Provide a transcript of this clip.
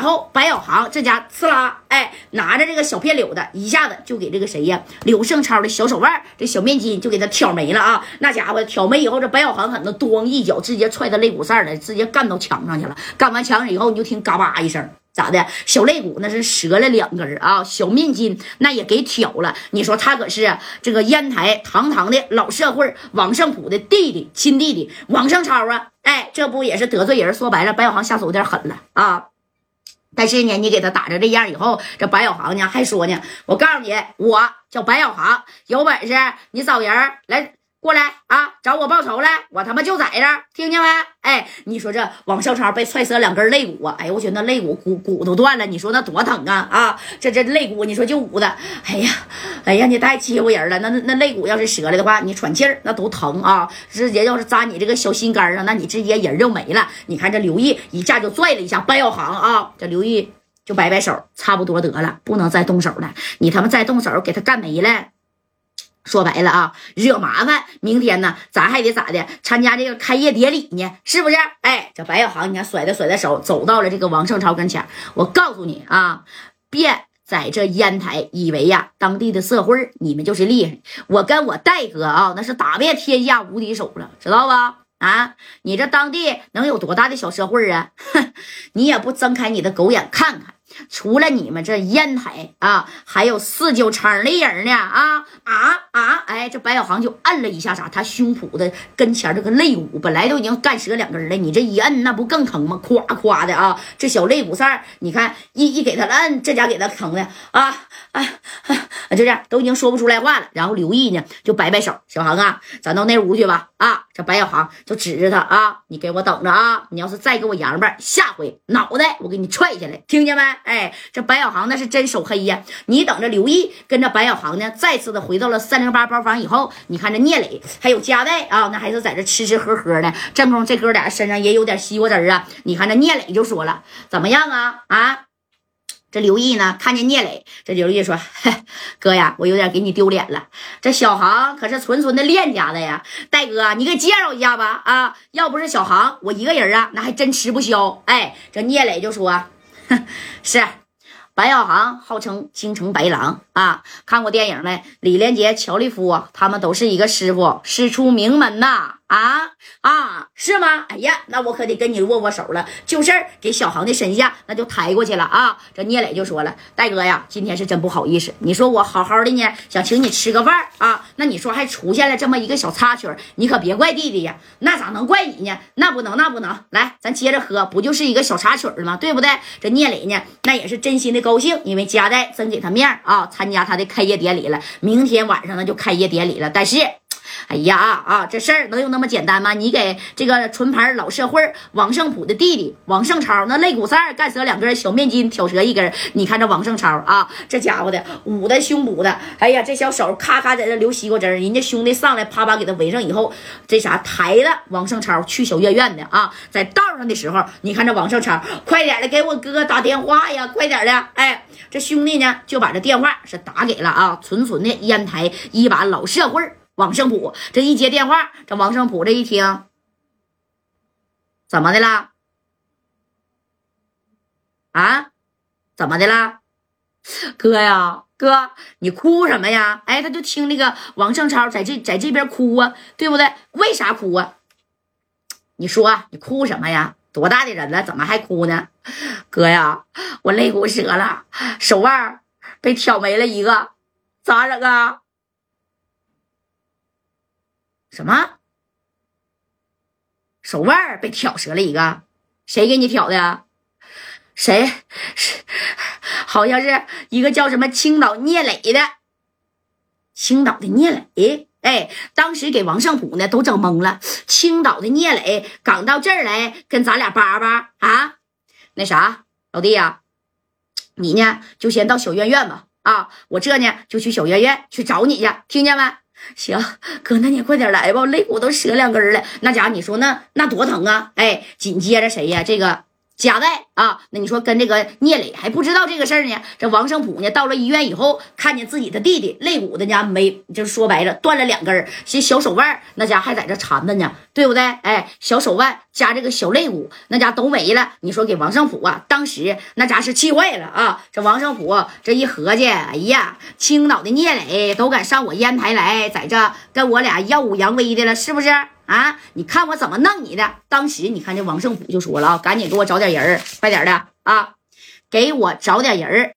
然后白小航这家呲啦，哎，拿着这个小片柳的，一下子就给这个谁呀？刘胜超的小手腕，这小面筋就给他挑没了啊！那家伙挑没以后，这白小航狠的咣一脚直接踹到肋骨上了，直接干到墙上去了。干完墙上以后，你就听嘎巴一声，咋的？小肋骨那是折了两根啊！小面筋那也给挑了。你说他可是这个烟台堂堂的老社会，王胜普的弟弟，亲弟弟王胜超啊！哎，这不也是得罪人？说白了，白小航下手有点狠了啊！但是呢，你给他打成这样以后，这白小航呢还说呢，我告诉你，我叫白小航，有本事你找人来过来啊，找我报仇来，我他妈就在这，听见没？哎，你说这王少超被踹折两根肋骨啊，哎呦，我觉得那肋骨骨骨头断了，你说那多疼啊啊！这这肋骨，你说就捂的，哎呀，哎呀，你太欺负人了。那那那肋骨要是折了的话，你喘气儿那都疼啊，直接要是扎你这个小心肝上，那你直接人就没了。你看这刘毅一下就拽了一下白小航啊，这刘毅就摆摆手，差不多得了，不能再动手了。你他妈再动手，给他干没了。说白了啊，惹麻烦。明天呢，咱还得咋的？参加这个开业典礼呢，是不是？哎，这白小航，你看甩着甩着手，走到了这个王胜超跟前。我告诉你啊，别在这烟台以为呀，当地的社会你们就是厉害。我跟我戴哥啊，那是打遍天下无敌手了，知道吧？啊，你这当地能有多大的小社会啊？哼，你也不睁开你的狗眼看看。除了你们这烟台啊，还有四九城的人呢啊啊啊！哎，这白小航就摁了一下啥，他胸脯的跟前这个肋骨本来都已经干折两根了，你这一摁那不更疼吗？夸夸的啊，这小肋骨扇你看一一给他摁，这家给他疼的啊啊啊！就这样都已经说不出来话了。然后刘毅呢就摆摆手，小航啊，咱到那屋去吧啊！这白小航就指着他啊，你给我等着啊！你要是再给我洋巴，下回脑袋我给你踹下来，听见没？哎，这白小航那是真手黑呀！你等着，刘毅跟着白小航呢，再次的回到了三零八包房以后，你看这聂磊还有加代啊，那还是在这吃吃喝喝的。正中这哥俩身上也有点西瓜汁啊！你看这聂磊就说了，怎么样啊？啊？这刘毅呢，看见聂磊，这刘毅说：“哥呀，我有点给你丢脸了。这小航可是纯纯的练家子呀，戴哥，你给介绍一下吧。啊，要不是小航，我一个人啊，那还真吃不消。哎，这聂磊就说。” 是，白小航号称京城白狼啊！看过电影没？李连杰、乔立夫他们都是一个师傅，师出名门呐！啊啊，是吗？哎呀，那我可得跟你握握手了。就事给小航的身下，那就抬过去了啊！这聂磊就说了：“戴哥呀，今天是真不好意思。你说我好好的呢，想请你吃个饭啊，那你说还出现了这么一个小插曲，你可别怪弟弟呀。那咋能怪你呢？那不能，那不能。来，咱接着喝，不就是一个小插曲吗？对不对？这聂磊呢，那也是真心的高兴，因为家代真给他面啊，参加他的开业典礼了。明天晚上呢，就开业典礼了。但是。”哎呀啊！这事儿能有那么简单吗？你给这个纯牌老社会王胜普的弟弟王胜超那肋骨扇干折两根，小面筋挑折一根。你看这王胜超啊，这家伙的捂的胸脯的，哎呀，这小手咔咔在这流西瓜汁儿。人家兄弟上来啪啪给他围上以后，这啥抬了王胜超去小院院的啊？在道上的时候，你看这王胜超，快点的给我哥打电话呀！快点的，哎，这兄弟呢就把这电话是打给了啊，纯纯的烟台一把老社会。王胜普这一接电话，这王胜普这一听，怎么的啦？啊，怎么的啦？哥呀，哥，你哭什么呀？哎，他就听那个王胜超在这在这边哭啊，对不对？为啥哭啊？你说你哭什么呀？多大的人了，怎么还哭呢？哥呀，我肋骨折了，手腕被挑没了一个，咋整啊？什么？手腕被挑折了一个？谁给你挑的？谁？是，好像是一个叫什么青岛聂磊的。青岛的聂磊，哎，当时给王胜普呢都整懵了。青岛的聂磊刚到这儿来跟咱俩叭叭啊？那啥，老弟呀，你呢就先到小院院吧。啊，我这呢就去小院院去找你去，听见没？行，哥，那你快点来吧，肋骨都折两根了。那家伙，你说那那多疼啊！哎，紧接着谁呀？这个夹带啊，那你说跟这个聂磊还不知道这个事儿呢？这王胜普呢，到了医院以后，看见自己的弟弟肋骨的家没，就是说白了断了两根儿，这小手腕那家还在这缠着呢，对不对？哎，小手腕加这个小肋骨那家都没了。你说给王胜普啊，当时那家是气坏了啊！这王胜普这一合计，哎呀，青岛的聂磊都敢上我烟台来，在这跟我俩耀武扬威的了，是不是？啊！你看我怎么弄你的？当时你看这王胜虎就说了啊，赶紧给我找点人快点的啊，给我找点人